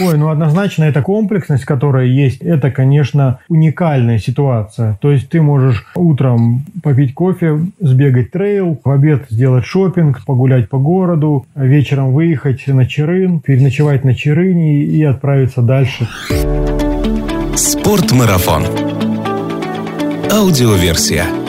Ой, ну однозначно эта комплексность, которая есть, это, конечно, уникальная ситуация. То есть ты можешь утром попить кофе, сбегать трейл, в обед сделать шопинг, погулять по городу, вечером выехать на Черын, переночевать на Черыне и отправиться дальше. Спортмарафон. Аудиоверсия.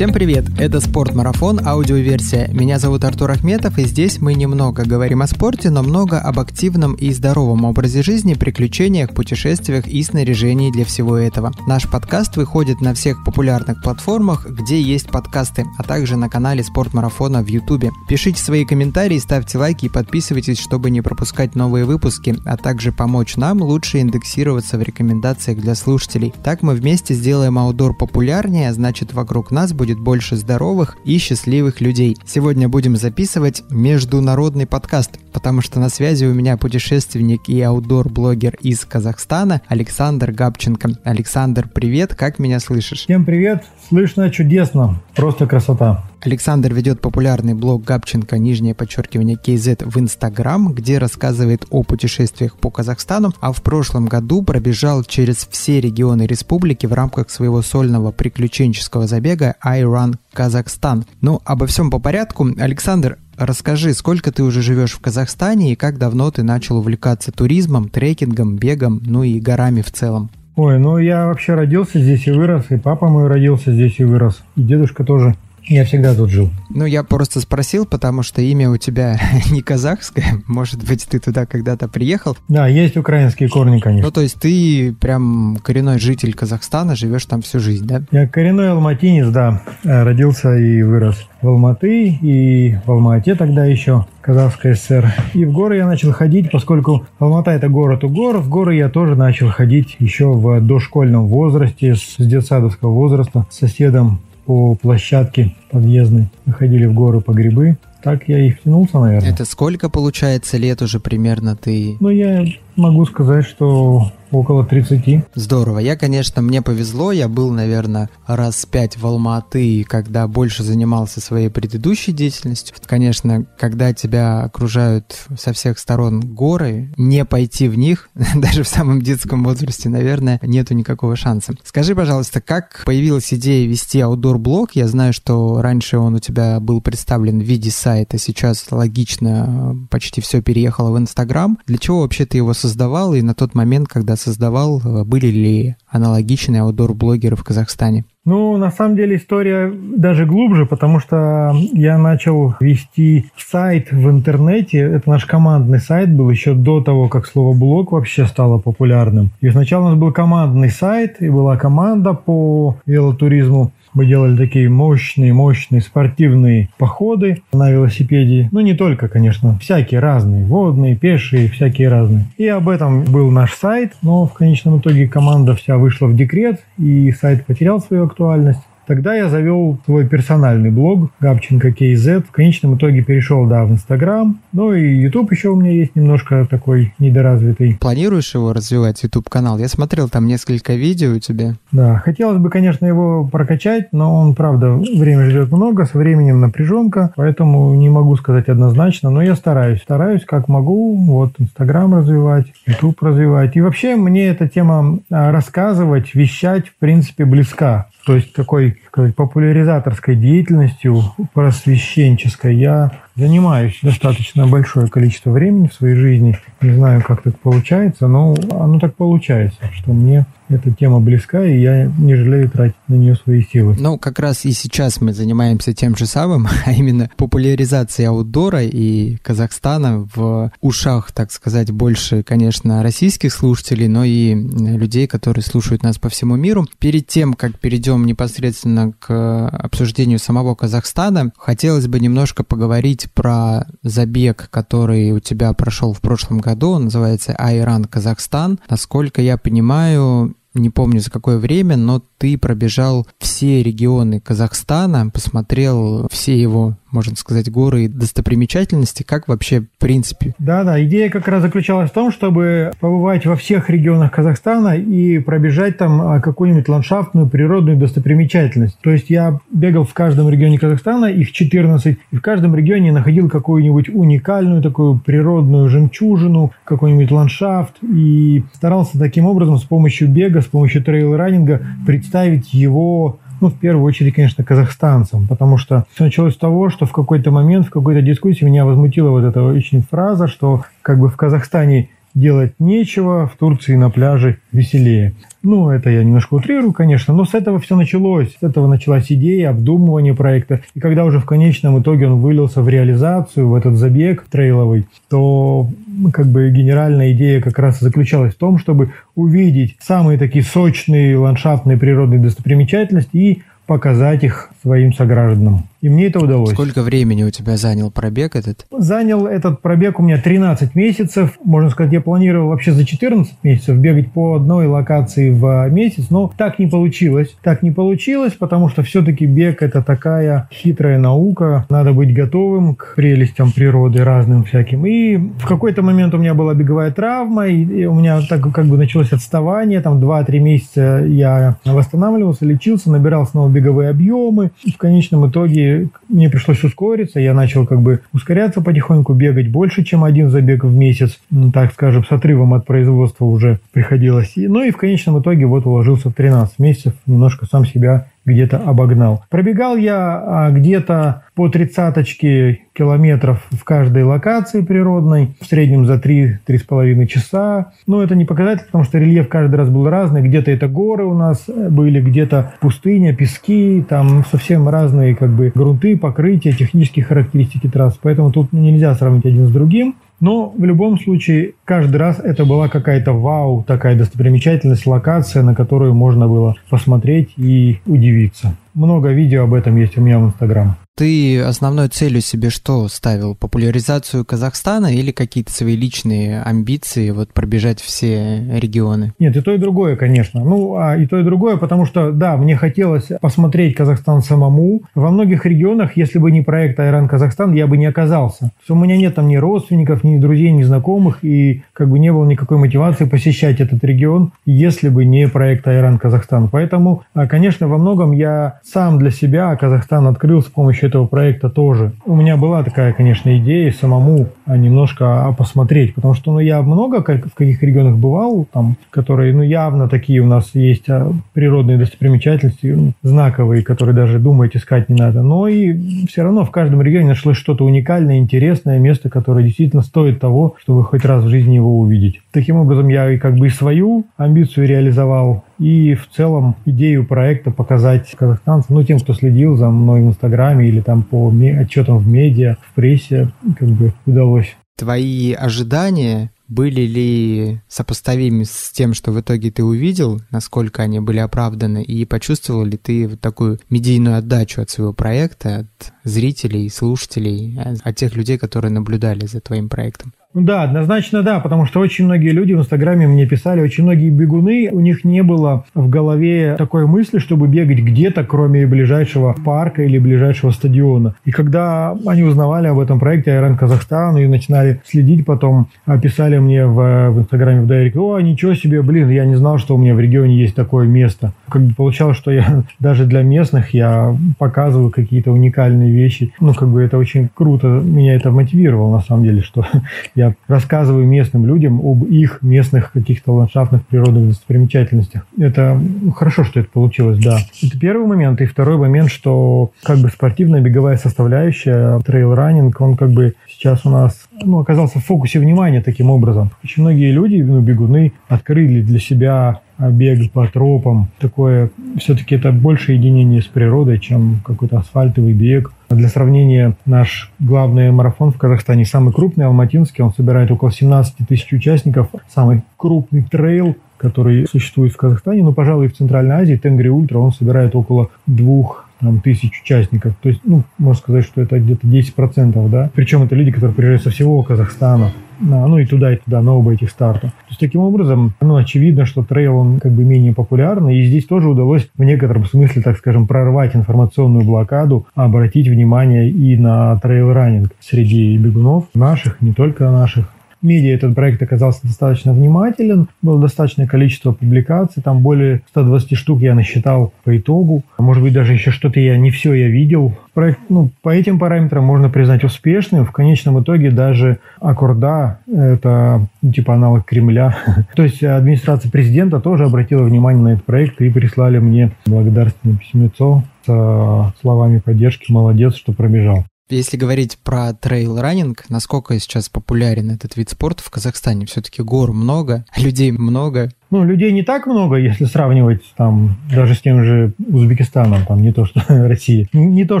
Всем привет! Это Спорт-марафон, аудиоверсия. Меня зовут Артур Ахметов, и здесь мы немного говорим о спорте, но много об активном и здоровом образе жизни, приключениях, путешествиях и снаряжении для всего этого. Наш подкаст выходит на всех популярных платформах, где есть подкасты, а также на канале Спорт-марафона в Ютубе. Пишите свои комментарии, ставьте лайки и подписывайтесь, чтобы не пропускать новые выпуски, а также помочь нам лучше индексироваться в рекомендациях для слушателей. Так мы вместе сделаем аудор популярнее, а значит вокруг нас будет будет больше здоровых и счастливых людей. Сегодня будем записывать международный подкаст, потому что на связи у меня путешественник и аудор-блогер из Казахстана Александр Габченко. Александр, привет, как меня слышишь? Всем привет, слышно чудесно, просто красота. Александр ведет популярный блог Габченко, нижнее подчеркивание KZ в Инстаграм, где рассказывает о путешествиях по Казахстану, а в прошлом году пробежал через все регионы республики в рамках своего сольного приключенческого забега I Run Казахстан. Ну, обо всем по порядку. Александр, Расскажи, сколько ты уже живешь в Казахстане и как давно ты начал увлекаться туризмом, трекингом, бегом, ну и горами в целом? Ой, ну я вообще родился здесь и вырос, и папа мой родился здесь и вырос, и дедушка тоже. Я всегда тут жил. Ну, я просто спросил, потому что имя у тебя не казахское. Может быть, ты туда когда-то приехал? Да, есть украинские корни, конечно. Ну, то есть ты прям коренной житель Казахстана, живешь там всю жизнь, да? Я коренной алматинец, да. Э, родился и вырос в Алматы и в Алмате тогда еще, Казахская ССР. И в горы я начал ходить, поскольку Алмата это город у гор, в горы я тоже начал ходить еще в дошкольном возрасте, с детсадовского возраста, с соседом по площадке подъездной. Мы ходили в горы по грибы. Так я и втянулся, наверное. Это сколько, получается, лет уже примерно ты? Ну, я могу сказать, что около 30. Здорово. Я, конечно, мне повезло. Я был, наверное, раз пять в Алматы, когда больше занимался своей предыдущей деятельностью. Конечно, когда тебя окружают со всех сторон горы, не пойти в них, даже в самом детском возрасте, наверное, нету никакого шанса. Скажи, пожалуйста, как появилась идея вести аудор-блог? Я знаю, что раньше он у тебя был представлен в виде сайта, сейчас логично почти все переехало в Инстаграм. Для чего вообще ты его создавал и на тот момент, когда создавал, э, были ли аналогичные аудор-блогеры в Казахстане? Ну, на самом деле история даже глубже, потому что я начал вести сайт в интернете. Это наш командный сайт был еще до того, как слово блог вообще стало популярным. И сначала у нас был командный сайт, и была команда по велотуризму. Мы делали такие мощные, мощные спортивные походы на велосипеде. Ну, не только, конечно, всякие разные, водные, пешие, всякие разные. И об этом был наш сайт, но в конечном итоге команда вся вышла в декрет, и сайт потерял свою актуальность. Тогда я завел свой персональный блог Габченко KZ. В конечном итоге перешел, да, в Инстаграм. Ну и YouTube еще у меня есть немножко такой недоразвитый. Планируешь его развивать, YouTube канал? Я смотрел там несколько видео у тебя. Да, хотелось бы, конечно, его прокачать, но он, правда, время живет много, со временем напряженка, поэтому не могу сказать однозначно, но я стараюсь. Стараюсь как могу, вот Инстаграм развивать, YouTube развивать. И вообще мне эта тема а, рассказывать, вещать, в принципе, близка. То есть такой сказать, популяризаторской деятельностью, просвещенческой я занимаюсь достаточно большое количество времени в своей жизни. Не знаю, как так получается, но оно так получается, что мне эта тема близка, и я не жалею тратить на нее свои силы. Ну, как раз и сейчас мы занимаемся тем же самым, а именно популяризацией аутдора и Казахстана в ушах, так сказать, больше, конечно, российских слушателей, но и людей, которые слушают нас по всему миру. Перед тем, как перейдем непосредственно к обсуждению самого Казахстана, хотелось бы немножко поговорить про забег, который у тебя прошел в прошлом году, он называется Айран Казахстан. Насколько я понимаю, не помню за какое время, но ты пробежал все регионы Казахстана, посмотрел все его можно сказать, горы и достопримечательности? Как вообще в принципе? Да-да, идея как раз заключалась в том, чтобы побывать во всех регионах Казахстана и пробежать там а, какую-нибудь ландшафтную, природную достопримечательность. То есть я бегал в каждом регионе Казахстана, их 14, и в каждом регионе находил какую-нибудь уникальную такую природную жемчужину, какой-нибудь ландшафт, и старался таким образом с помощью бега, с помощью трейл-раннинга представить его ну, в первую очередь, конечно, казахстанцам, потому что все началось с того, что в какой-то момент, в какой-то дискуссии меня возмутила вот эта очень фраза, что как бы в Казахстане делать нечего, в Турции на пляже веселее. Ну, это я немножко утрирую, конечно, но с этого все началось. С этого началась идея, обдумывание проекта. И когда уже в конечном итоге он вылился в реализацию, в этот забег трейловый, то как бы генеральная идея как раз заключалась в том, чтобы увидеть самые такие сочные ландшафтные природные достопримечательности и показать их своим согражданам. И мне это удалось. Сколько времени у тебя занял пробег этот? Занял этот пробег у меня 13 месяцев. Можно сказать, я планировал вообще за 14 месяцев бегать по одной локации в месяц, но так не получилось. Так не получилось, потому что все-таки бег это такая хитрая наука. Надо быть готовым к прелестям природы разным всяким. И в какой-то момент у меня была беговая травма, и у меня так как бы началось отставание. Там 2-3 месяца я восстанавливался, лечился, набирал снова беговые объемы. И в конечном итоге мне пришлось ускориться, я начал как бы ускоряться потихоньку, бегать больше, чем один забег в месяц, так скажем, с отрывом от производства уже приходилось. Ну и в конечном итоге вот уложился в 13 месяцев, немножко сам себя где-то обогнал. Пробегал я а, где-то по тридцаточке километров в каждой локации природной, в среднем за 3-3,5 часа. Но это не показатель, потому что рельеф каждый раз был разный. Где-то это горы у нас были, где-то пустыня, пески, там совсем разные как бы грунты, покрытия, технические характеристики трасс. Поэтому тут нельзя сравнить один с другим. Но в любом случае, каждый раз это была какая-то вау, такая достопримечательность, локация, на которую можно было посмотреть и удивиться. Много видео об этом есть у меня в Инстаграм. Ты основной целью себе что ставил? Популяризацию Казахстана или какие-то свои личные амбиции вот пробежать все регионы? Нет, и то, и другое, конечно. Ну, а и то, и другое, потому что, да, мне хотелось посмотреть Казахстан самому. Во многих регионах, если бы не проект Айран Казахстан, я бы не оказался. У меня нет там ни родственников, ни друзей, ни знакомых, и как бы не было никакой мотивации посещать этот регион, если бы не проект Айран Казахстан. Поэтому, а, конечно, во многом я сам для себя Казахстан открыл с помощью этого проекта тоже. У меня была такая, конечно, идея самому а, немножко а, посмотреть, потому что ну, я много в каких регионах бывал, там, которые ну, явно такие у нас есть а, природные достопримечательности, знаковые, которые даже думать искать не надо. Но и все равно в каждом регионе нашлось что-то уникальное, интересное место, которое действительно стоит того, чтобы хоть раз в жизни его увидеть. Таким образом, я и как бы и свою амбицию реализовал, и в целом идею проекта показать казахстанцам, ну, тем, кто следил за мной в Инстаграме или там по отчетам в медиа, в прессе, как бы удалось. Твои ожидания были ли сопоставимы с тем, что в итоге ты увидел, насколько они были оправданы, и почувствовал ли ты вот такую медийную отдачу от своего проекта, от зрителей, слушателей, от тех людей, которые наблюдали за твоим проектом? Ну да, однозначно да, потому что очень многие люди в Инстаграме мне писали, очень многие бегуны, у них не было в голове такой мысли, чтобы бегать где-то, кроме ближайшего парка или ближайшего стадиона. И когда они узнавали об этом проекте Айран Казахстан и начинали следить потом, а, писали мне в, в Инстаграме в Дайреке, о, ничего себе, блин, я не знал, что у меня в регионе есть такое место. Как бы получалось, что я даже для местных я показываю какие-то уникальные вещи. Ну, как бы это очень круто, меня это мотивировало на самом деле, что я я рассказываю местным людям об их местных каких-то ландшафтных природных достопримечательностях. Это ну, хорошо, что это получилось, да. Это первый момент. И второй момент, что как бы спортивная беговая составляющая, trail running, он как бы сейчас у нас ну, оказался в фокусе внимания таким образом. Очень многие люди, ну, бегуны, открыли для себя бег по тропам. Такое все-таки это больше единение с природой, чем какой-то асфальтовый бег. Для сравнения, наш главный марафон в Казахстане, самый крупный, Алматинский, он собирает около 17 тысяч участников. Самый крупный трейл, который существует в Казахстане, но, пожалуй, в Центральной Азии, Тенгри Ультра, он собирает около двух там, тысяч участников. То есть, ну, можно сказать, что это где-то 10%, да. Причем это люди, которые приезжают со всего Казахстана. Ну и туда, и туда, на оба этих старта. То есть таким образом, ну, очевидно, что trail, он как бы менее популярный, и здесь тоже удалось в некотором смысле, так скажем, прорвать информационную блокаду, обратить внимание и на trail running среди бегунов наших, не только наших медиа этот проект оказался достаточно внимателен, было достаточное количество публикаций, там более 120 штук я насчитал по итогу. Может быть, даже еще что-то я не все я видел. Проект, ну, по этим параметрам можно признать успешным. В конечном итоге даже Акорда, это ну, типа аналог Кремля. То есть администрация президента тоже обратила внимание на этот проект и прислали мне благодарственное письмецо с словами поддержки. Молодец, что пробежал. Если говорить про trail running, насколько сейчас популярен этот вид спорта в Казахстане? Все-таки гор много, людей много, ну, людей не так много, если сравнивать там даже с тем же Узбекистаном, там не то, что Россия. Не, не то,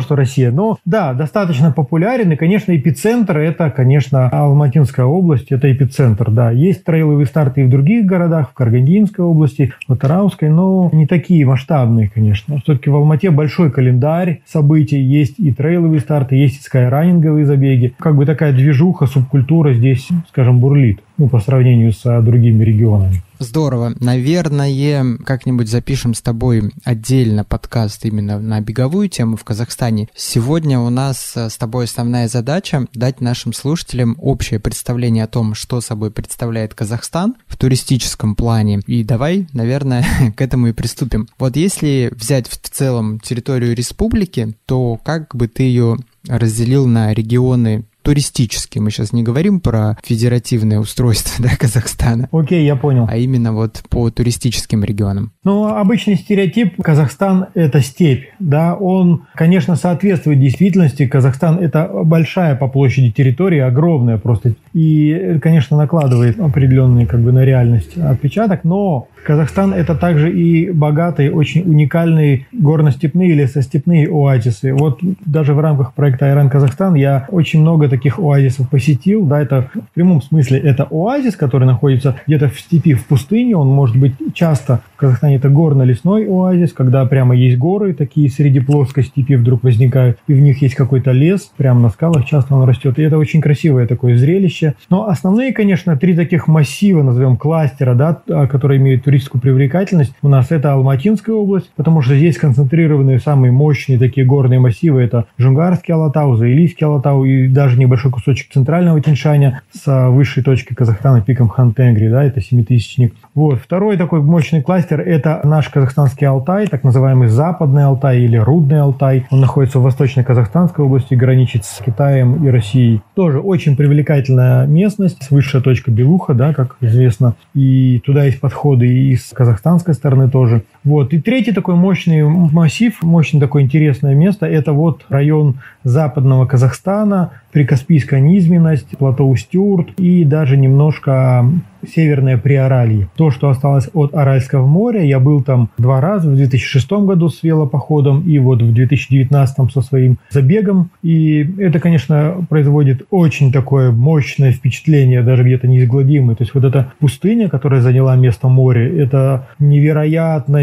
что Россия, но да, достаточно популярен. И, конечно, эпицентр это, конечно, Алматинская область, это эпицентр, да. Есть trail овые старты и в других городах, в Карагандинской области, в Атырауской, но не такие масштабные, конечно. Все-таки в Алмате большой календарь событий, есть и trail овые старты, есть и skyrunning овые забеги. Как бы такая движуха, субкультура здесь, скажем, бурлит ну, по сравнению с другими регионами. Здорово. Наверное, как-нибудь запишем с тобой отдельно подкаст именно на беговую тему в Казахстане. Сегодня у нас э, с тобой основная задача дать нашим слушателям общее представление о том, что собой представляет Казахстан в туристическом плане. И давай, наверное, к этому и приступим. Вот если взять в целом территорию республики, то как бы ты ее разделил на регионы туристический. Мы сейчас не говорим про федеративное устройство да, Казахстана. Окей, я понял. А именно вот по туристическим регионам. Ну, обычный стереотип Казахстан – это степь. Да, он, конечно, соответствует действительности. Казахстан – это большая по площади территория, огромная просто. И, конечно, накладывает определенный как бы на реальность отпечаток, но Казахстан – это также и богатые, очень уникальные горно-степные, лесостепные оазисы. Вот даже в рамках проекта «Айран Казахстан» я очень много таких оазисов посетил. Да, это в прямом смысле это оазис, который находится где-то в степи, в пустыне. Он может быть часто в Казахстане это горно-лесной оазис, когда прямо есть горы такие среди плоской степи вдруг возникают, и в них есть какой-то лес, прямо на скалах часто он растет. И это очень красивое такое зрелище. Но основные, конечно, три таких массива, назовем кластера, да, которые имеют туристическую привлекательность у нас это Алматинская область, потому что здесь концентрированы самые мощные такие горные массивы. Это Жунгарский Алатау, Заилийский Алатау и даже небольшой кусочек центрального Тиньшаня с высшей точки Казахстана пиком Хантенгри, да, это семитысячник. Вот. Второй такой мощный кластер – это наш казахстанский Алтай, так называемый Западный Алтай или Рудный Алтай. Он находится в восточной Казахстанской области, граничит с Китаем и Россией. Тоже очень привлекательная местность, высшая точка Белуха, да, как известно. И туда есть подходы и с казахстанской стороны тоже. Вот. И третий такой мощный массив, мощный такое интересное место, это вот район западного Казахстана, прикаспийская низменность, плато Устюрт и даже немножко северное Приоралье. То, что осталось от Аральского моря, я был там два раза, в 2006 году с велопоходом и вот в 2019 со своим забегом. И это, конечно, производит очень такое мощное впечатление, даже где-то неизгладимое. То есть вот эта пустыня, которая заняла место моря, это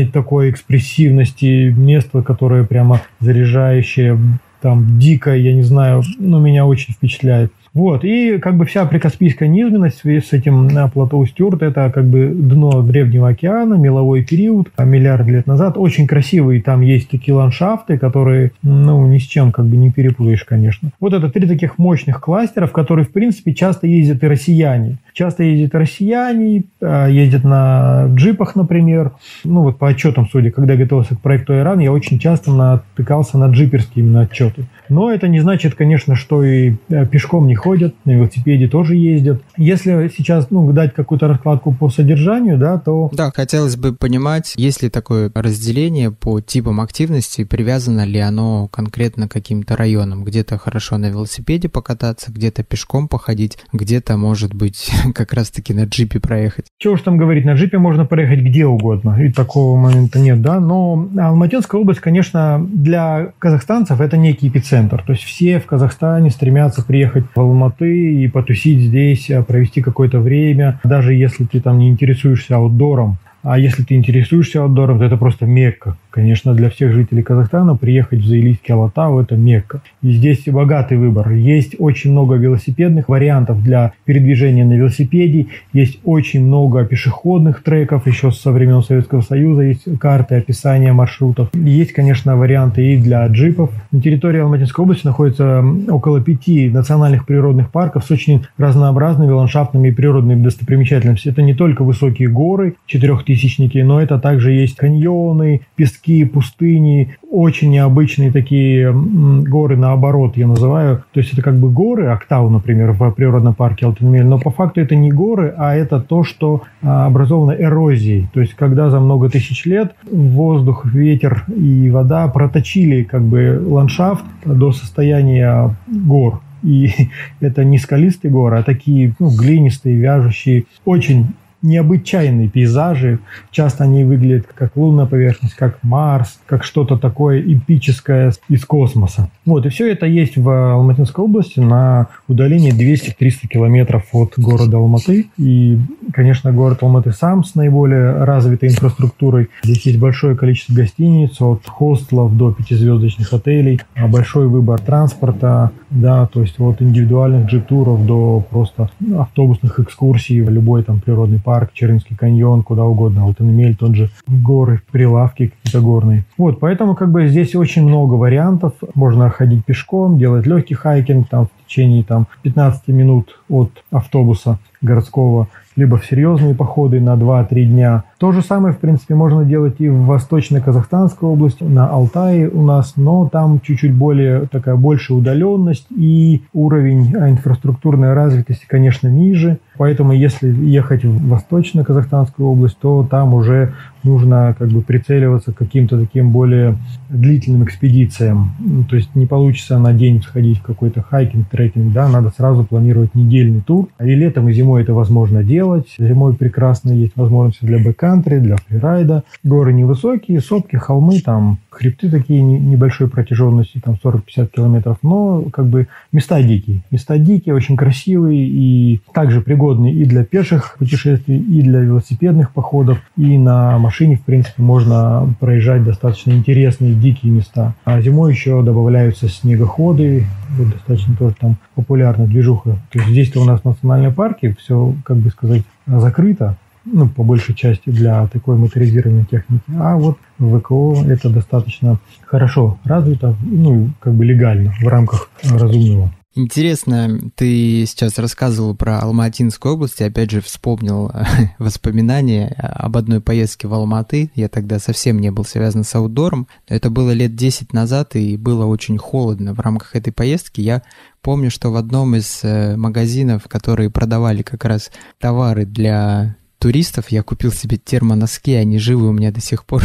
такой экспрессивности место, которое прямо заряжающее там дикое, я не знаю, но меня очень впечатляет. Вот, и как бы вся прикаспийская низменность с этим на плато Стюарт, это как бы дно Древнего океана, меловой период, а миллиард лет назад. Очень красивые там есть такие ландшафты, которые, ну, ни с чем как бы не перепутаешь, конечно. Вот это три таких мощных кластера, в которые, в принципе, часто ездят и россияне. Часто ездят россияне, а, ездят на джипах, например. Ну, вот по отчетам, судя, когда готовился к проекту Иран, я очень часто натыкался на джиперские именно отчеты. opportunity. Но это не значит, конечно, что и э, пешком не ходят, на велосипеде тоже ездят. Если сейчас ну, дать какую-то раскладку по содержанию, да, то... Да, хотелось бы понимать, есть ли такое разделение по типам активности, привязано ли оно конкретно к каким-то районам. Где-то хорошо на велосипеде покататься, где-то пешком походить, где-то, может быть, как раз-таки на джипе проехать. Чего уж там говорить, на джипе можно проехать где угодно, и такого момента нет, да, но Алматинская область, конечно, для казахстанцев это некий эпицентр, то есть все в Казахстане стремятся приехать в Алматы и потусить здесь, а, провести какое-то время, даже если ты там не интересуешься аутдором. А если ты интересуешься аутдором, то это просто мекка. Конечно, для всех жителей Казахстана приехать в Заилийский Алатау – это Мекка. И здесь богатый выбор. Есть очень много велосипедных вариантов для передвижения на велосипеде, есть очень много пешеходных треков, еще со времен Советского Союза есть карты, описания маршрутов. Есть, конечно, варианты и для джипов. На территории Алматинской области находится около пяти национальных природных парков с очень разнообразными ландшафтными и природными достопримечательностями. Это не только высокие горы, четырехтысячники, но это также есть каньоны, пески, пустыни, очень необычные такие горы, наоборот, я называю. То есть это как бы горы, Октау, например, в природном парке Алтенмель, но по факту это не горы, а это то, что а, образовано эрозией. То есть когда за много тысяч лет воздух, ветер и вода проточили как бы ландшафт до состояния гор. И это не скалистые горы, а такие ну, глинистые, вяжущие, очень необычайные пейзажи. Часто они выглядят как лунная поверхность, как Марс, как что-то такое эпическое из космоса. Вот, и все это есть в Алматинской области на удалении 200-300 километров от города Алматы. И, конечно, город Алматы сам с наиболее развитой инфраструктурой. Здесь есть большое количество гостиниц, от хостелов до пятизвездочных отелей, а большой выбор транспорта, да, то есть от индивидуальных джип-туров до просто автобусных экскурсий в любой там природный парк, Чернинский каньон, куда угодно, Алтенмель, тот же горы, прилавки какие-то горные. Вот, поэтому как бы здесь очень много вариантов. Можно ходить пешком, делать легкий хайкинг там в течение там 15 минут от автобуса городского либо в серьезные походы на 2-3 дня. То же самое, в принципе, можно делать и в Восточно-Казахстанской области, на Алтае у нас, но там чуть-чуть более такая большая удаленность и уровень инфраструктурной развитости, конечно, ниже. Поэтому, если ехать в Восточно-Казахстанскую область, то там уже нужно как бы прицеливаться к каким-то таким более длительным экспедициям. Ну, то есть не получится на день сходить в какой-то хайкинг, трекинг, да, надо сразу планировать недельный тур. И летом, и зимой это возможно делать. Зимой прекрасно есть возможности для backcountry, для фрирайда. Горы невысокие, сопки, холмы, там хребты такие небольшой протяженности, там 40-50 километров, но как бы места дикие. Места дикие, очень красивые и также пригодные и для пеших путешествий, и для велосипедных походов, и на машине, в принципе, можно проезжать достаточно интересные дикие места. А зимой еще добавляются снегоходы, вот достаточно тоже там популярная движуха. То есть здесь-то у нас в национальном парке все, как бы сказать, закрыто, ну, по большей части для такой моторизированной техники. А вот в ВКО это достаточно хорошо развито, ну, как бы легально в рамках разумного. Интересно, ты сейчас рассказывал про Алматинскую область, и опять же вспомнил воспоминания об одной поездке в Алматы. Я тогда совсем не был связан с аутдором. Это было лет 10 назад, и было очень холодно. В рамках этой поездки я помню, что в одном из э, магазинов, которые продавали как раз товары для туристов я купил себе термоноски, они живы у меня до сих пор.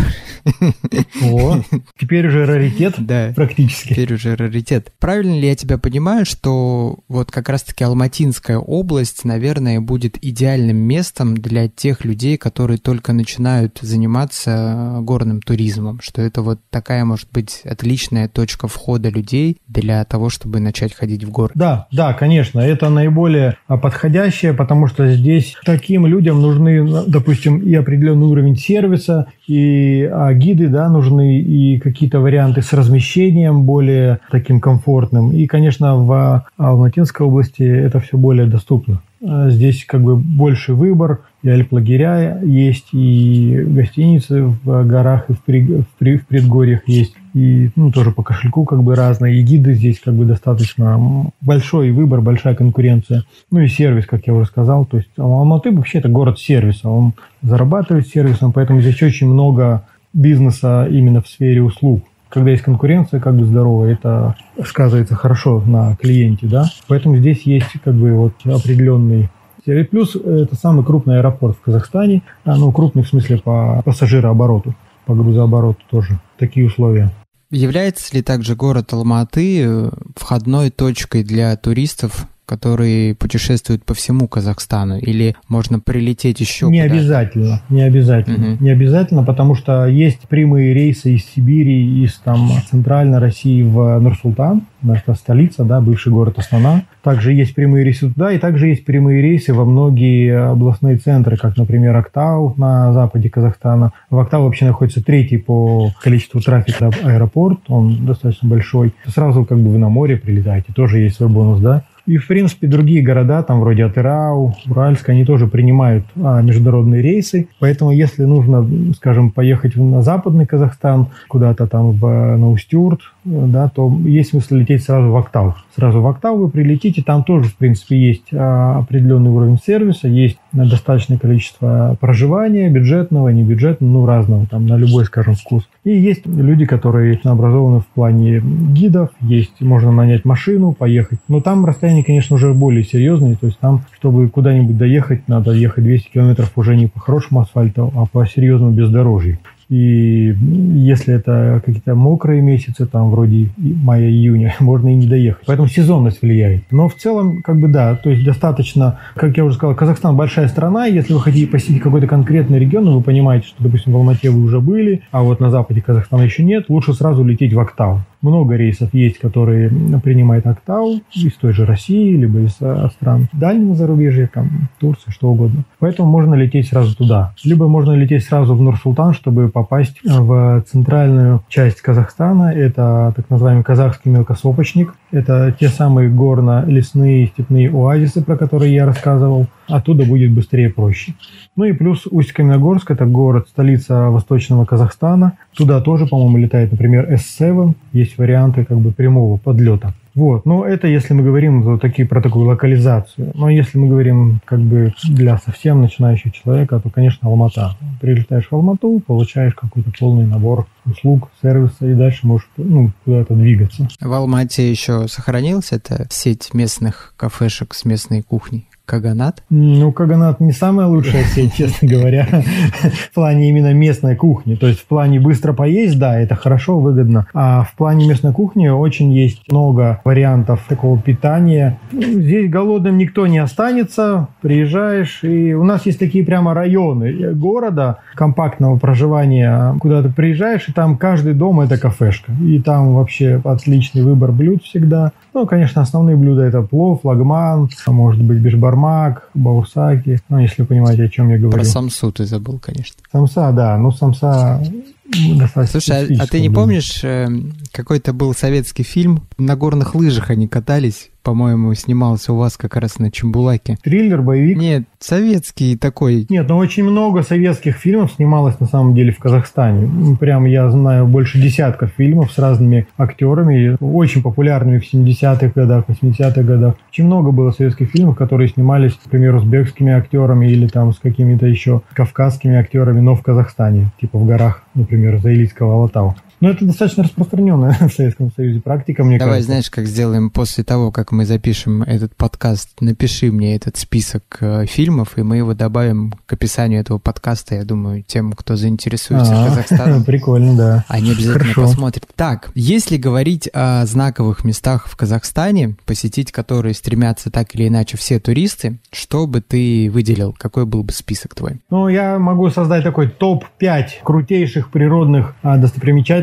О, теперь уже раритет да, практически. Теперь уже раритет. Правильно ли я тебя понимаю, что вот как раз-таки Алматинская область, наверное, будет идеальным местом для тех людей, которые только начинают заниматься горным туризмом, что это вот такая, может быть, отличная точка входа людей для того, чтобы начать ходить в горы? Да, да, конечно, это наиболее подходящее, потому что здесь таким людям нужно нужны, допустим, и определенный уровень сервиса, и а, гиды, да, нужны, и какие-то варианты с размещением более таким комфортным. И, конечно, в Алматинской области это все более доступно. А здесь как бы больше выбор, и альп-лагеря есть, и гостиницы в горах, и в, при, в, при, в предгорьях есть, и ну, тоже по кошельку как бы разные, и гиды здесь как бы достаточно большой выбор, большая конкуренция. Ну и сервис, как я уже сказал, то есть Алматы вообще это город сервиса, он зарабатывает сервисом, поэтому здесь очень много бизнеса именно в сфере услуг. Когда есть конкуренция как бы здоровая, это сказывается хорошо на клиенте, да. Поэтому здесь есть как бы вот определенный плюс это самый крупный аэропорт в Казахстане, а, ну, крупный в смысле по пассажирообороту, по грузообороту тоже. Такие условия. Является ли также город Алматы э, входной точкой для туристов которые путешествуют по всему Казахстану? Или можно прилететь еще Не обязательно, не обязательно. Угу. Не обязательно, потому что есть прямые рейсы из Сибири, из там центральной России в Нур-Султан, наша столица, да, бывший город Астана. Также есть прямые рейсы туда, и также есть прямые рейсы во многие областные центры, как, например, Актау на западе Казахстана. В Актау вообще находится третий по количеству трафика аэропорт, он достаточно большой. Сразу как бы вы на море прилетаете, тоже есть свой бонус, да. И, в принципе, другие города, там вроде Атырау, Уральск, они тоже принимают а, международные рейсы. Поэтому, если нужно, скажем, поехать на западный Казахстан, куда-то там в Наустюрт, да, то есть смысл лететь сразу в Октав. Сразу в Октав вы прилетите, там тоже, в принципе, есть а, определенный уровень сервиса, есть достаточное количество проживания, бюджетного, небюджетного, ну, разного, там, на любой, скажем, вкус. И есть люди, которые образованы в плане гидов, есть, можно нанять машину, поехать. Но там расстояние, конечно, уже более серьезное, то есть там, чтобы куда-нибудь доехать, надо ехать 200 километров уже не по хорошему асфальту, а по серьезному бездорожью. И если это какие-то мокрые месяцы, там вроде мая-июня, можно и не доехать. Поэтому сезонность влияет. Но в целом, как бы да, то есть достаточно, как я уже сказал, Казахстан большая страна. Если вы хотите посетить какой-то конкретный регион, вы понимаете, что, допустим, в Алмате вы уже были, а вот на западе Казахстана еще нет, лучше сразу лететь в Октау. Много рейсов есть, которые принимает Октау из той же России, либо из э, стран дальнего зарубежья, там, Турция, что угодно. Поэтому можно лететь сразу туда. Либо можно лететь сразу в Нур-Султан, чтобы попасть в центральную часть Казахстана. Это так называемый казахский мелкосопочник. Это те самые горно-лесные степные оазисы, про которые я рассказывал. Оттуда будет быстрее и проще. Ну и плюс Усть-Каменогорск – это город, столица восточного Казахстана. Туда тоже, по-моему, летает, например, S7. Есть варианты как бы прямого подлета. Вот, но это если мы говорим вот такие, про такую локализацию. Но если мы говорим как бы для совсем начинающего человека, то, конечно, Алмата. Прилетаешь в Алмату, получаешь какой-то полный набор услуг, сервиса, и дальше можешь ну, куда-то двигаться. В Алмате еще сохранилась эта сеть местных кафешек с местной кухней? Каганат? Ну, Каганат не самая лучшая сеть, честно говоря, в плане именно местной кухни. То есть в плане быстро поесть, да, это хорошо, выгодно. А в плане местной кухни очень есть много вариантов такого питания. Здесь голодным никто не останется. Приезжаешь, и у нас есть такие прямо районы города компактного проживания, куда ты приезжаешь, и там каждый дом это кафешка. И там вообще отличный выбор блюд всегда. Ну, конечно, основные блюда это плов, лагман, может быть бешбармак, баусаки. Ну, если вы понимаете, о чем я говорю. Про самсу ты забыл, конечно. Самса, да. Ну, самса достаточно Слушай, а, а ты не помнишь, э, какой-то был советский фильм, на горных лыжах они катались, по-моему, снимался у вас как раз на Чембулаке. Триллер, боевик? Нет, советский такой. Нет, но очень много советских фильмов снималось на самом деле в Казахстане. Прям я знаю больше десятков фильмов с разными актерами, очень популярными в 70-х годах, 80-х годах. Очень много было советских фильмов, которые снимались, например, узбекскими актерами или там с какими-то еще кавказскими актерами, но в Казахстане, типа в горах, например, Заилийского Алатау. Но это достаточно распространенная в Советском Союзе практика, мне Давай, кажется. знаешь, как сделаем после того, как мы запишем этот подкаст, напиши мне этот список э, фильмов, и мы его добавим к описанию этого подкаста, я думаю, тем, кто заинтересуется А, Казахстаном. Прикольно, да. Они обязательно Хорошо. посмотрят. Так, если говорить о знаковых местах в Казахстане, посетить которые стремятся так или иначе все туристы, что бы ты выделил? Какой был бы список твой? Ну, я могу создать такой топ-5 крутейших природных а,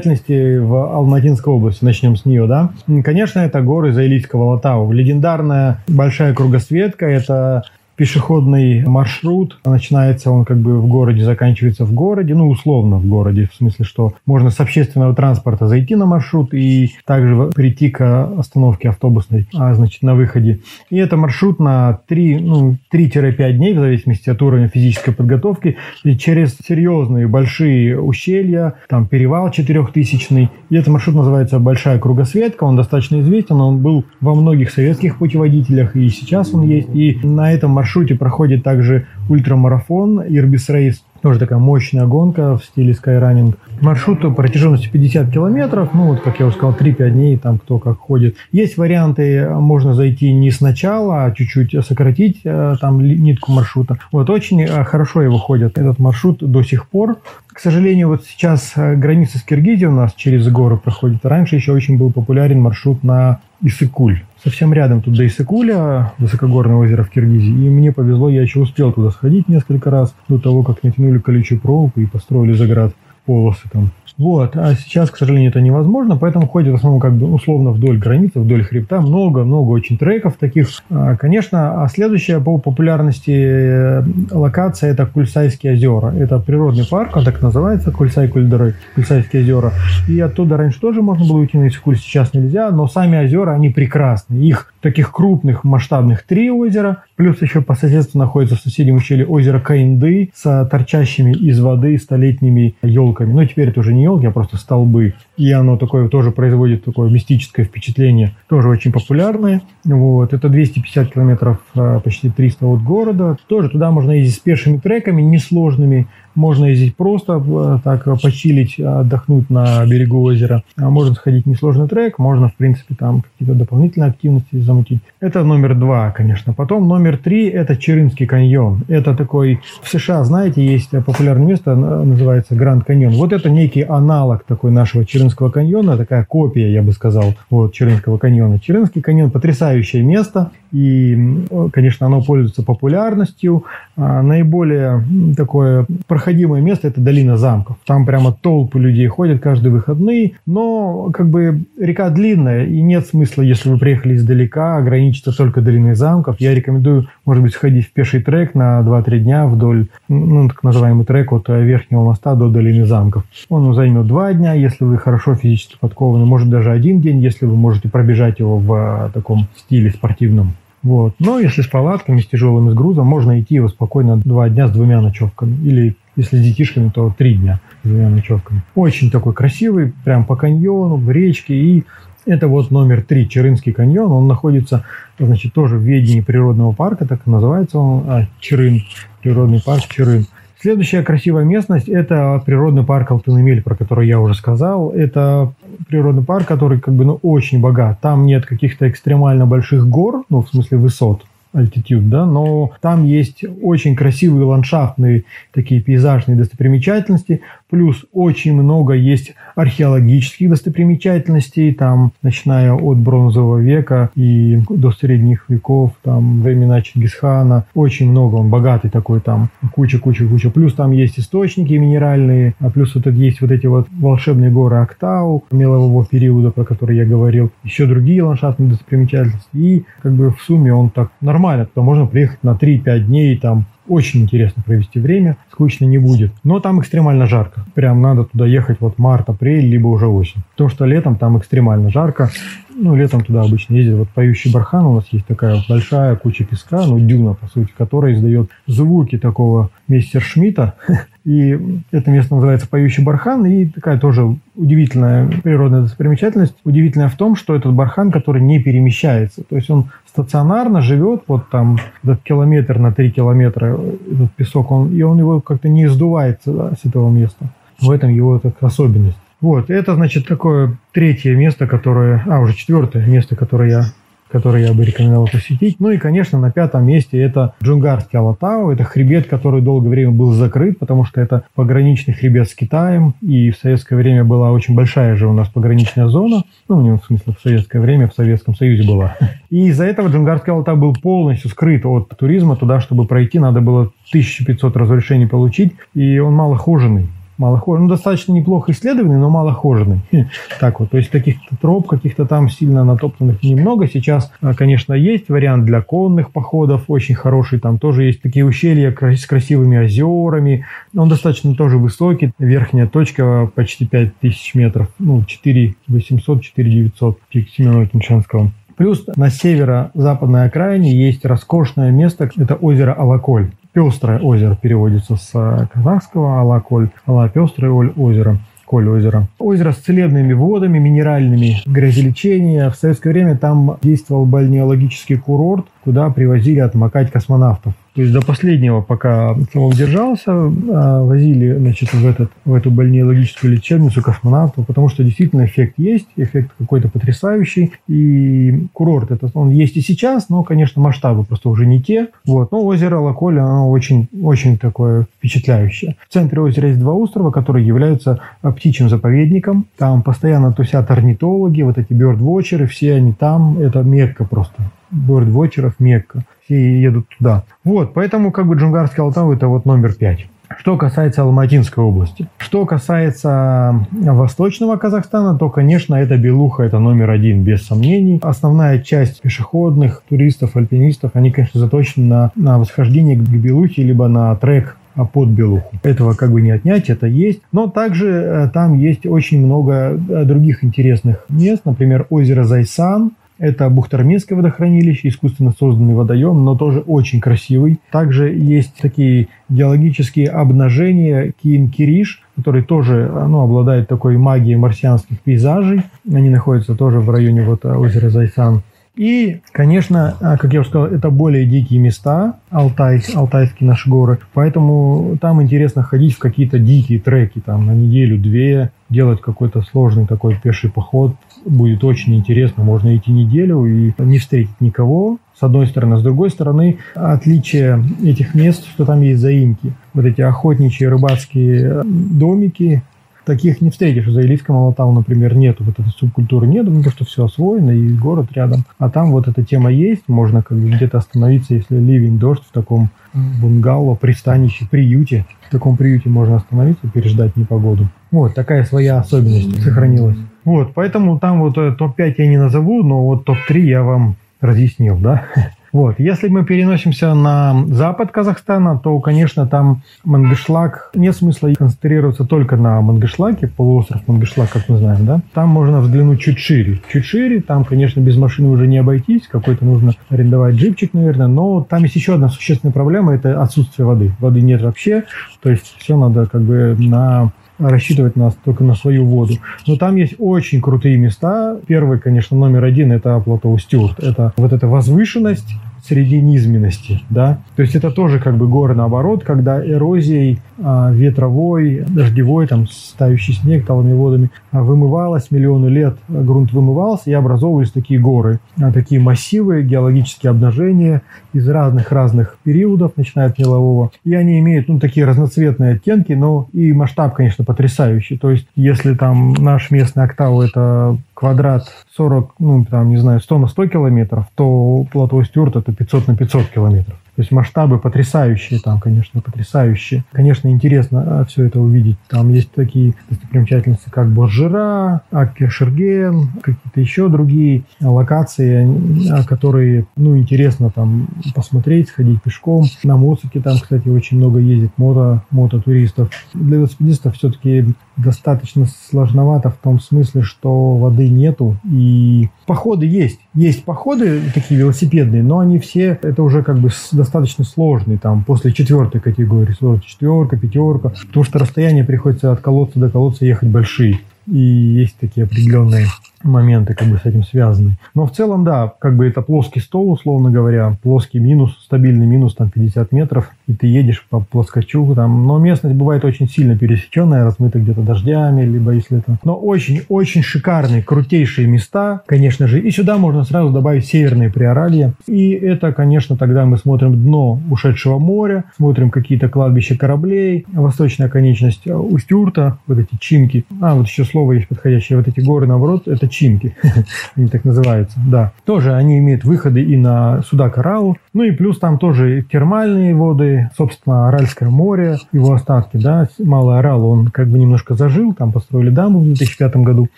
достопримечательностей в Алматинской области. Начнем с нее, да. Конечно, это горы Заилийского Алатау. Легендарная большая кругосветка. Это пешеходный маршрут. Начинается он как бы в городе, заканчивается в городе, ну, условно в городе, в смысле, что можно с общественного транспорта зайти на маршрут и также прийти к остановке автобусной, а, значит, на выходе. И это маршрут на 3, ну, 3-5 дней, в зависимости от уровня физической подготовки, и через серьезные большие ущелья, там перевал четырехтысячный. И этот маршрут называется «Большая кругосветка», он достаточно известен, он был во многих советских путеводителях, и сейчас он есть. И на этом маршруте проходит также ультрамарафон Ирбис Рейс, тоже такая мощная гонка в стиле скайранинг. Маршрут протяженностью 50 километров, ну вот, как я уже сказал, 3-5 дней, там кто как ходит. Есть варианты, можно зайти не сначала, а чуть-чуть сократить э, там нитку маршрута. Вот очень э, хорошо его ходят этот маршрут до сих пор. К сожалению, вот сейчас э, граница с Киргизией у нас через горы проходит. Раньше еще очень был популярен маршрут на Исыкуль. Совсем рядом тут до Исыкуля, высокогорное озеро в Киргизии. И мне повезло, я еще успел туда сходить несколько раз до того, как натянули колючую проволоку и построили заград полосы там. Вот. А сейчас, к сожалению, это невозможно, поэтому ходят в основном как бы условно вдоль границы, вдоль хребта. Много-много очень треков таких. А, конечно, а следующая по популярности э, локация – это Кульсайские озера. Это природный парк, он так называется, Кульсай-Кульдеры, Кульсайские озера. И оттуда раньше тоже можно было уйти на Исыкуль, сейчас нельзя, но сами озера, они прекрасны. Их таких крупных, масштабных три озера, плюс еще по соседству находится в соседнем ущелье озеро Каинды с торчащими из воды столетними елками. Но теперь это уже не елки, а просто столбы. И оно такое тоже производит такое мистическое впечатление. Тоже очень популярное. Вот. Это 250 километров, а, почти 300 от города. Тоже туда можно ездить с пешими треками, несложными. Можно ездить просто э, так почилить, отдохнуть на берегу озера. А можно сходить несложный трек, можно, в принципе, там какие-то дополнительные активности замутить. Это номер два, конечно. Потом номер три – это Черынский каньон. Это такой, в США, знаете, есть популярное место, называется Гранд каньон. Вот это некий аналог такой нашего Черынского каньона, такая копия, я бы сказал, вот Черынского каньона. Черынский каньон – потрясающее место, и, конечно, оно пользуется популярностью. А наиболее такое проходимое место – это долина замков. Там прямо толпы людей ходят каждые выходные, но как бы река длинная, и нет смысла, если вы приехали издалека, ограничиться только долиной замков. Я рекомендую, может быть, сходить в пеший трек на 2-3 дня вдоль, ну, так называемый трек от Верхнего моста до долины замков. Он займет 2 дня, если вы хорошо физически подкованы, может даже один день, если вы можете пробежать его в а, таком стиле спортивном. Вот. Но если с палатками, с тяжелым с грузом, можно идти его спокойно два дня с двумя ночевками. Или если с детишками, то три дня с двумя ночевками. Очень такой красивый, прям по каньону, речке. И это вот номер три, Черынский каньон. Он находится, значит, тоже в ведении природного парка, так называется он, а, Черын, природный парк Черын. Следующая красивая местность – это природный парк Алтынемель, про который я уже сказал. Это природный парк, который как бы ну, очень богат. Там нет каких-то экстремально больших гор, ну, в смысле высот, альтитюд, да, но там есть очень красивые ландшафтные такие пейзажные достопримечательности, плюс очень много есть археологических достопримечательностей, там, начиная от бронзового века и до средних веков, там, времена Чингисхана, очень много, он богатый такой, там, куча-куча-куча, плюс там есть источники минеральные, а плюс вот есть вот эти вот волшебные горы Актау, мелового периода, про который я говорил, еще другие ландшафтные достопримечательности, и как бы в сумме он так нормально, то можно приехать на 3-5 дней, там, очень интересно провести время, скучно не будет. Но там экстремально жарко. Прям надо туда ехать вот март, апрель, либо уже осень. То, что летом там экстремально жарко. Ну, летом туда обычно ездят. Вот поющий бархан у нас есть такая большая куча песка, ну, дюна, по сути, которая издает звуки такого мистер-шмита. И это место называется Поющий Бархан. И такая тоже удивительная природная достопримечательность. Удивительная в том, что этот бархан, который не перемещается. То есть он стационарно живет, вот там этот километр на три километра этот песок, он, и он его как-то не издувается да, с этого места. В этом его так, особенность. Вот, это, значит, такое третье место, которое, а, уже четвертое место, которое я который я бы рекомендовал посетить. Ну и, конечно, на пятом месте это Джунгарский Алатау. Это хребет, который долгое время был закрыт, потому что это пограничный хребет с Китаем. И в советское время была очень большая же у нас пограничная зона. Ну, не в смысле, в советское время в Советском Союзе была. И из-за этого Джунгарский Алатау был полностью скрыт от туризма. Туда, чтобы пройти, надо было 1500 разрешений получить. И он малохоженный малохоженный, ну, достаточно неплохо исследованный, но малохоженный. Так вот, то есть таких троп каких-то там сильно натоптанных немного. Сейчас, а, конечно, есть вариант для конных походов, очень хороший. Там тоже есть такие ущелья с красивыми озерами. Он достаточно тоже высокий. Верхняя точка почти 5000 метров. Ну, 4 800, 4 900 пик Семена Тимшанского. Плюс на северо-западной окраине есть роскошное место, это озеро Алаколь. Пестрое озеро переводится с э, казахского Алаколь, Ала пестрое озеро. Коль озеро. Озеро с целебными водами, минеральными, грязелечения. В советское время там действовал бальнеологический курорт, куда привозили отмокать космонавтов. То есть до последнего, пока Савок держался, а, возили значит, в, этот, в эту бальнеологическую лечебницу космонавтов, потому что действительно эффект есть, эффект какой-то потрясающий. И курорт этот, он есть и сейчас, но, конечно, масштабы просто уже не те. Вот. Но озеро Лаколи, оно очень, очень такое впечатляющее. В центре озера есть два острова, которые являются птичьим заповедником. Там постоянно тусят орнитологи, вот эти бёрдвотчеры, все они там. Это Мекка просто. Бёрдвотчеров Мекка все едут туда. Вот, поэтому как бы Джунгарский Алтау это вот номер пять. Что касается Алматинской области. Что касается восточного Казахстана, то, конечно, это Белуха, это номер один, без сомнений. Основная часть пешеходных, туристов, альпинистов, они, конечно, заточены на, на восхождение к Белухе, либо на трек под Белуху. Этого как бы не отнять, это есть. Но также э, там есть очень много э, других интересных мест. Например, озеро Зайсан, это Бухтарминское водохранилище, искусственно созданный водоем, но тоже очень красивый. Также есть такие геологические обнажения Киин-Кириш, который тоже ну, обладает такой магией марсианских пейзажей. Они находятся тоже в районе вот озера Зайсан. И, конечно, а, как я уже сказал, это более дикие места, Алтай, алтайские наши горы. Поэтому там интересно ходить в какие-то дикие треки, там на неделю-две, делать какой-то сложный такой пеший поход. Будет очень интересно. Можно идти неделю и не встретить никого, с одной стороны. С другой стороны, отличие этих мест, что там есть заимки. Вот эти охотничьи рыбацкие домики, таких не встретишь. В Заилийском Алатау, например, нету вот этой субкультуры, нету, потому что все освоено и город рядом. А там вот эта тема есть, можно как бы где-то остановиться, если ливень, дождь в таком бунгало, пристанище, приюте. В таком приюте можно остановиться, переждать непогоду. Вот, такая своя особенность сохранилась. Вот, поэтому там вот э, топ-5 я не назову, но вот топ-3 я вам разъяснил, да. Вот. Если мы переносимся на запад Казахстана, то, конечно, там Мангышлак, нет смысла концентрироваться только на Мангышлаке, полуостров Мангышлак, как мы знаем, да. Там можно взглянуть чуть шире. Чуть шире, там, конечно, без машины уже не обойтись, какой-то нужно арендовать джипчик, наверное, но там есть еще одна существенная проблема, это отсутствие воды. Воды нет вообще, то есть все надо как бы на рассчитывать нас только на свою воду. Но там есть очень крутые места. Первый, конечно, номер один – это плато Стюарт. Это вот эта возвышенность, среди низменности, да. То есть это тоже как бы горы наоборот, когда эрозией а, ветровой, дождевой, там, стающий снег талыми водами а, вымывалось миллионы лет, грунт вымывался и образовывались такие горы, а, такие массивы, геологические обнажения из разных-разных периодов, начиная от мелового. И они имеют, ну, такие разноцветные оттенки, но и масштаб, конечно, потрясающий. То есть, если там наш местный октав – это квадрат 40, ну, там, не знаю, 100 на 100 километров, то плато Стюарт – это 500 на 500 километров. То есть масштабы потрясающие там, конечно, потрясающие. Конечно, интересно а, все это увидеть. Там есть такие достопримечательности, как Боржира, Аккершерген, какие-то еще другие локации, а, которые, ну, интересно там посмотреть, сходить пешком. На Моцике там, кстати, очень много ездит мото, мототуристов. Для велосипедистов все-таки достаточно сложновато в том смысле, что воды нету. И походы есть. Есть походы такие велосипедные, но они все, это уже как бы достаточно сложные, там, после четвертой категории, четверка, пятерка, потому что расстояние приходится от колодца до колодца ехать большие. И есть такие определенные моменты как бы с этим связаны. Но в целом, да, как бы это плоский стол, условно говоря, плоский минус, стабильный минус, там 50 метров, и ты едешь по плоскочу, там, но местность бывает очень сильно пересеченная, размыта где-то дождями, либо если это... Но очень-очень шикарные, крутейшие места, конечно же, и сюда можно сразу добавить северные приоралья, и это, конечно, тогда мы смотрим дно ушедшего моря, смотрим какие-то кладбища кораблей, восточная конечность Устюрта, вот эти чимки, а, вот еще слово есть подходящее, вот эти горы, наоборот, это чимки, они так называются, да. Тоже они имеют выходы и на суда Карау, ну и плюс там тоже термальные воды, собственно, Аральское море, его остатки, да, Малый Арал, он как бы немножко зажил, там построили дамбу в 2005 году,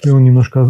и он немножко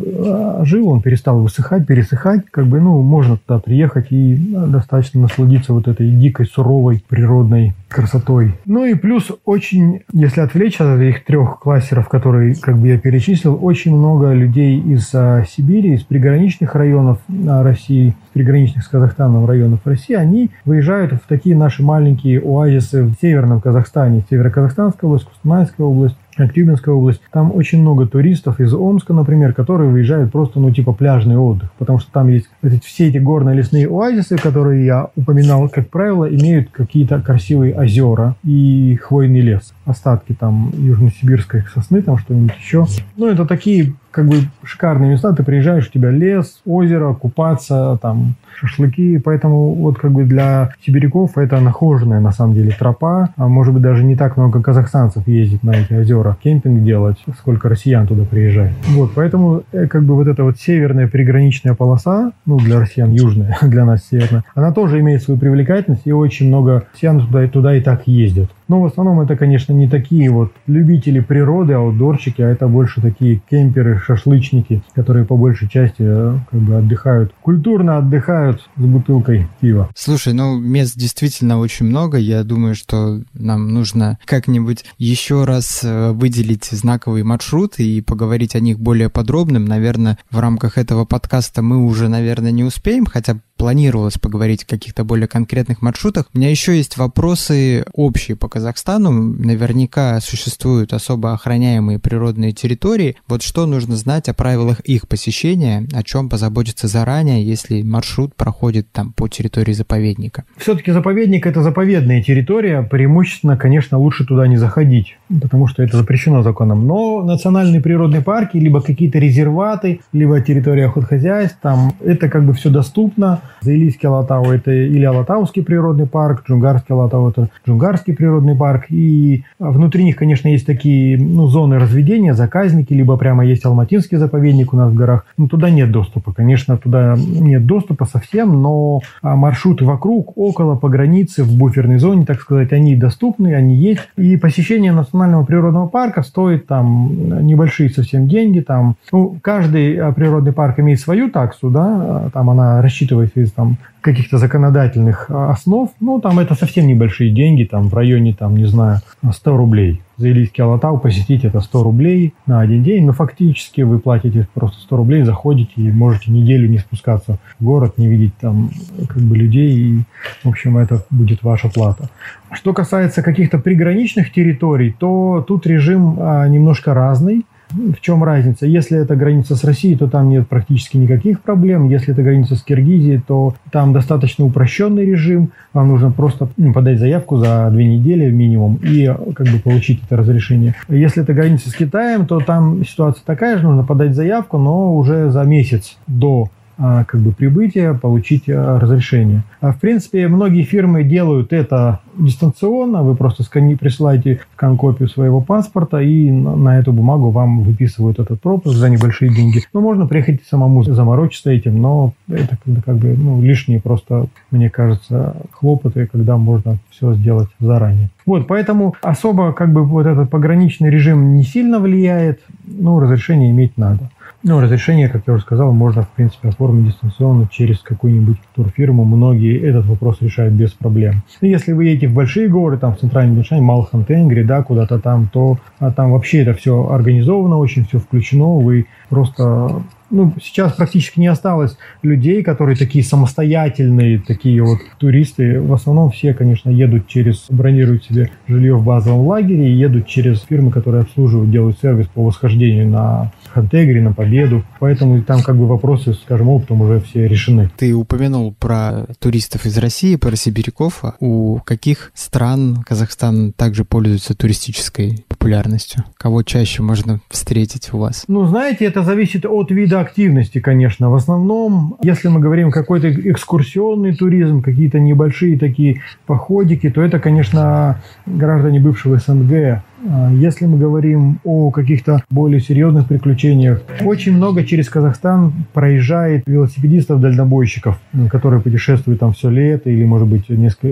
ожил, он перестал высыхать, пересыхать, как бы, ну, можно туда приехать и достаточно насладиться вот этой дикой, суровой природной красотой. Ну и плюс очень, если отвлечься от этих трех классеров, которые, как бы я перечислил, очень много людей из а, Сибири, из приграничных районов а, России, приграничных с Казахстаном районов России, они выезжают в такие наши маленькие оазисы в северном Казахстане, Северо-Казахстанская область, Кустанайская область, Актюбинская область. Там очень много туристов из Омска, например, которые выезжают просто, ну, типа пляжный отдых, потому что там есть все эти горные лесные оазисы, которые я упоминал, как правило, имеют какие-то красивые озера и хвойный лес. Остатки там южносибирской сосны, там что-нибудь еще. Ну, это такие как бы шикарные места, ты приезжаешь, у тебя лес, озеро, купаться, там шашлыки, поэтому вот как бы для сибиряков это нахоженная на самом деле тропа, а может быть даже не так много казахстанцев ездит на эти озера кемпинг делать, сколько россиян туда приезжает. Вот, поэтому э, как бы вот эта вот северная приграничная полоса, ну для россиян южная, для нас северная, она тоже имеет свою привлекательность и очень много россиян туда, туда и так ездят. Но в основном это, конечно, не такие вот любители природы, аутдорчики, а это больше такие кемперы, шашлычники, которые по большей части э, как бы отдыхают, культурно отдыхают с бутылкой пива. Слушай, ну мест действительно очень много. Я думаю, что нам нужно как-нибудь еще раз э, выделить знаковые маршруты и поговорить о них более подробным. Наверное, в рамках этого подкаста мы уже, наверное, не успеем, хотя планировалось поговорить о каких-то более конкретных маршрутах. У меня еще есть вопросы общие по Казахстану. Наверняка существуют особо охраняемые природные территории. Вот что нужно знать о правилах их посещения, о чем позаботиться заранее, если маршрут проходит там по территории заповедника? Все-таки заповедник – это заповедная территория. Преимущественно, конечно, лучше туда не заходить, потому что это запрещено законом. Но национальные природные парки, либо какие-то резерваты, либо территория охотхозяйств, там это как бы все доступно. Заилийский Алатау – это или Алатауский природный парк, Джунгарский Алатау – это Джунгарский природный парк. И внутри них, конечно, есть такие ну, зоны разведения, заказники, либо прямо есть Алматинский заповедник у нас в горах. Но туда нет доступа. Конечно, туда нет доступа совсем, но маршруты вокруг, около, по границе, в буферной зоне, так сказать, они доступны, они есть. И посещение национального природного парка стоит там небольшие совсем деньги. Там, ну, каждый природный парк имеет свою таксу, да, там она рассчитывается из там каких-то законодательных а, основ, ну, там это совсем небольшие деньги, там в районе, там, не знаю, 100 рублей. За Илийский Алатау посетить это 100 рублей на один день, но фактически вы платите просто 100 рублей, заходите и можете неделю не спускаться в город, не видеть там как бы людей, и, в общем, это будет ваша плата. Что касается каких-то приграничных территорий, то тут режим а, немножко разный. В чем разница? Если это граница с Россией, то там нет практически никаких проблем. Если это граница с Киргизией, то там достаточно упрощенный режим. Вам нужно просто ну, подать заявку за две недели минимум и как бы получить это разрешение. Если это граница с Китаем, то там ситуация такая же, нужно подать заявку, но уже за месяц до как бы прибытия, получить а, разрешение. А в принципе, многие фирмы делают это дистанционно. Вы просто скани, присылаете скан-копию своего паспорта, и на, эту бумагу вам выписывают этот пропуск за небольшие деньги. Ну, можно приехать самому заморочиться этим, но это как бы ну, лишние просто, мне кажется, хлопоты, когда можно все сделать заранее. Вот, поэтому особо как бы вот этот пограничный режим не сильно влияет, ну, разрешение иметь надо. Ну, разрешение, как я уже сказал, можно, в принципе, оформить дистанционно через какую-нибудь турфирму. Многие этот вопрос решают без проблем. И если вы едете в большие горы, там, в центральном Беншане, Малхантенгри, да, куда-то там, то а там вообще это все организовано, очень все включено. Вы просто ну, сейчас практически не осталось людей, которые такие самостоятельные, такие вот туристы. В основном все, конечно, едут через, бронируют себе жилье в базовом лагере и едут через фирмы, которые обслуживают, делают сервис по восхождению на Хантегри, на Победу. Поэтому там как бы вопросы, скажем, оптом уже все решены. Ты упомянул про туристов из России, про сибиряков. У каких стран Казахстан также пользуется туристической популярностью? Кого чаще можно встретить у вас? Ну, знаете, это зависит от вида активности, конечно. В основном, если мы говорим какой-то экскурсионный туризм, какие-то небольшие такие походики, то это, конечно, граждане бывшего СНГ, если мы говорим о каких-то более серьезных приключениях, очень много через Казахстан проезжает велосипедистов-дальнобойщиков, которые путешествуют там все лето или, может быть, несколько,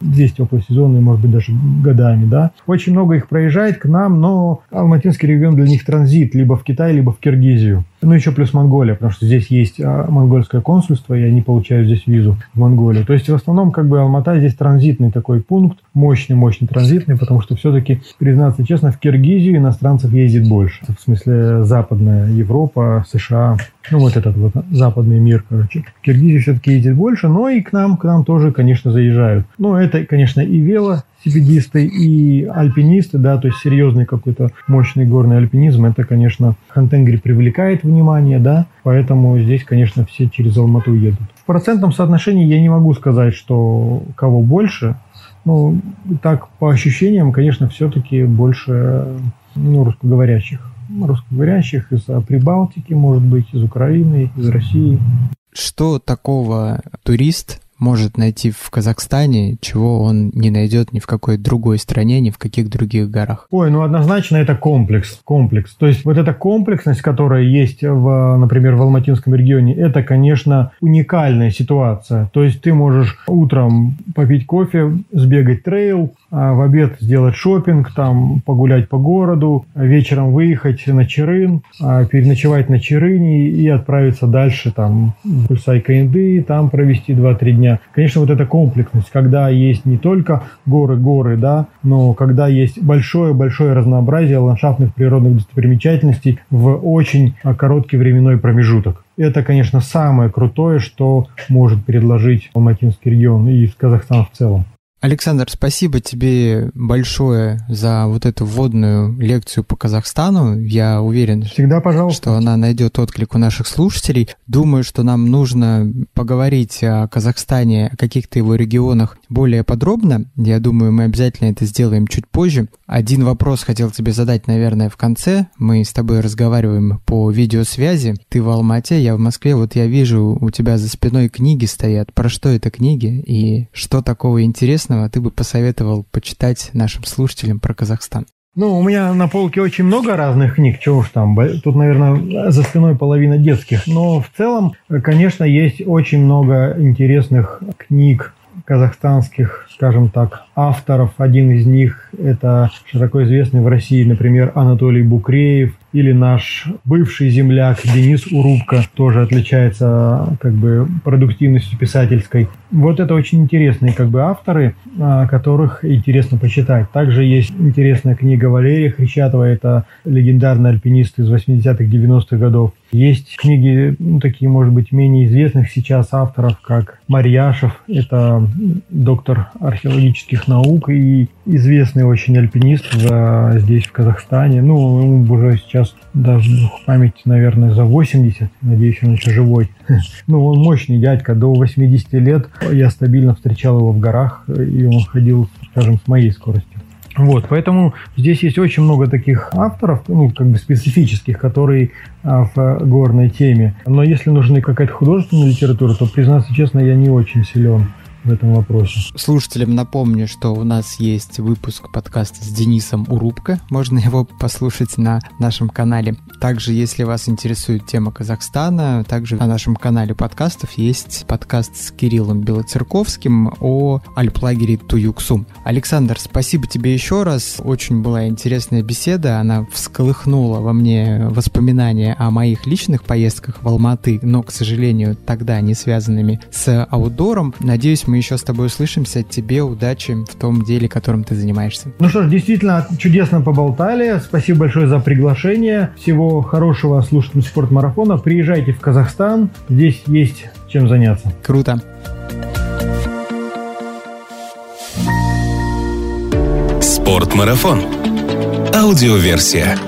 здесь теплый сезон, и, может быть, даже годами, да. Очень много их проезжает к нам, но Алматинский регион для них транзит либо в Китай, либо в Киргизию. Ну, еще плюс Монголия, потому что здесь есть а, монгольское консульство, и они получают здесь визу в Монголию. То есть, в основном, как бы Алмата здесь транзитный такой пункт, мощный-мощный транзитный, потому что все-таки, признаться честно, в Киргизию иностранцев ездит больше. В смысле, Западная Европа, США, ну, вот этот вот западный мир, короче. В Киргизию все-таки ездит больше, но и к нам, к нам тоже, конечно, заезжают. Ну, это, конечно, и вело, велосипедисты и альпинисты, да, то есть серьезный какой-то мощный горный альпинизм, это, конечно, Хантенгри привлекает внимание, да, поэтому здесь, конечно, все через Алмату едут. В процентном соотношении я не могу сказать, что кого больше, ну, так, по ощущениям, конечно, все-таки больше ну, русскоговорящих. Русскоговорящих из Прибалтики, может быть, из Украины, из России. Что такого турист может найти в Казахстане, чего он не найдет ни в какой другой стране, ни в каких других горах? Ой, ну однозначно это комплекс. Комплекс. То есть вот эта комплексность, которая есть, в, например, в Алматинском регионе, это, конечно, уникальная ситуация. То есть ты можешь утром попить кофе, сбегать трейл, в обед сделать шопинг, там погулять по городу, вечером выехать на Черын, а переночевать на Черыне и отправиться дальше там в Кульсай-Каинды, там провести 2-3 дня. Конечно, вот эта комплексность, когда есть не только горы-горы, да, но когда есть большое-большое разнообразие ландшафтных природных достопримечательностей в очень короткий временной промежуток. Это, конечно, самое крутое, что может предложить Алматинский регион и Казахстан в целом. Александр, спасибо тебе большое за вот эту вводную лекцию по Казахстану. Я уверен, Всегда, пожалуйста. что она найдет отклик у наших слушателей. Думаю, что нам нужно поговорить о Казахстане, о каких-то его регионах более подробно. Я думаю, мы обязательно это сделаем чуть позже. Один вопрос хотел тебе задать, наверное, в конце. Мы с тобой разговариваем по видеосвязи. Ты в Алмате, я в Москве. Вот я вижу, у тебя за спиной книги стоят. Про что это книги и что такого интересного интересного ты бы посоветовал почитать нашим слушателям про Казахстан? Ну, у меня на полке очень много разных книг, чего уж там, тут, наверное, за спиной половина детских, но в целом, конечно, есть очень много интересных книг казахстанских, скажем так, авторов. Один из них – это широко известный в России, например, Анатолий Букреев, или наш бывший земляк Денис Урубко тоже отличается как бы продуктивностью писательской. Вот это очень интересные как бы авторы, которых интересно почитать. Также есть интересная книга Валерия Хрещатова, это легендарный альпинист из 80-х, 90-х годов. Есть книги, ну, такие, может быть, менее известных сейчас авторов, как Марьяшев, это доктор археологических наук и известный очень альпинист в, здесь, в Казахстане. Ну, ему уже сейчас даже память, наверное, за 80, надеюсь, он еще живой. Ну, он мощный дядька, до 80 лет я стабильно встречал его в горах, и он ходил, скажем, с моей скоростью. Вот, поэтому здесь есть очень много таких авторов, ну, как бы специфических, которые а, в горной теме. Но если нужна какая-то художественная литература, то, признаться честно, я не очень силен в этом вопросе. Слушателям напомню, что у нас есть выпуск подкаста с Денисом Урубко. Можно его послушать на нашем канале. Также, если вас интересует тема Казахстана, также на нашем канале подкастов есть подкаст с Кириллом Белоцерковским о альплагере Туюксум. Александр, спасибо тебе еще раз. Очень была интересная беседа. Она всколыхнула во мне воспоминания о моих личных поездках в Алматы, но, к сожалению, тогда не связанными с аутдором. Надеюсь, мы еще с тобой услышимся. Тебе удачи в том деле, которым ты занимаешься. Ну что ж, действительно, чудесно поболтали. Спасибо большое за приглашение. Всего хорошего слушателям спортмарафона. Приезжайте в Казахстан. Здесь есть чем заняться. Круто. Спортмарафон. Аудиоверсия.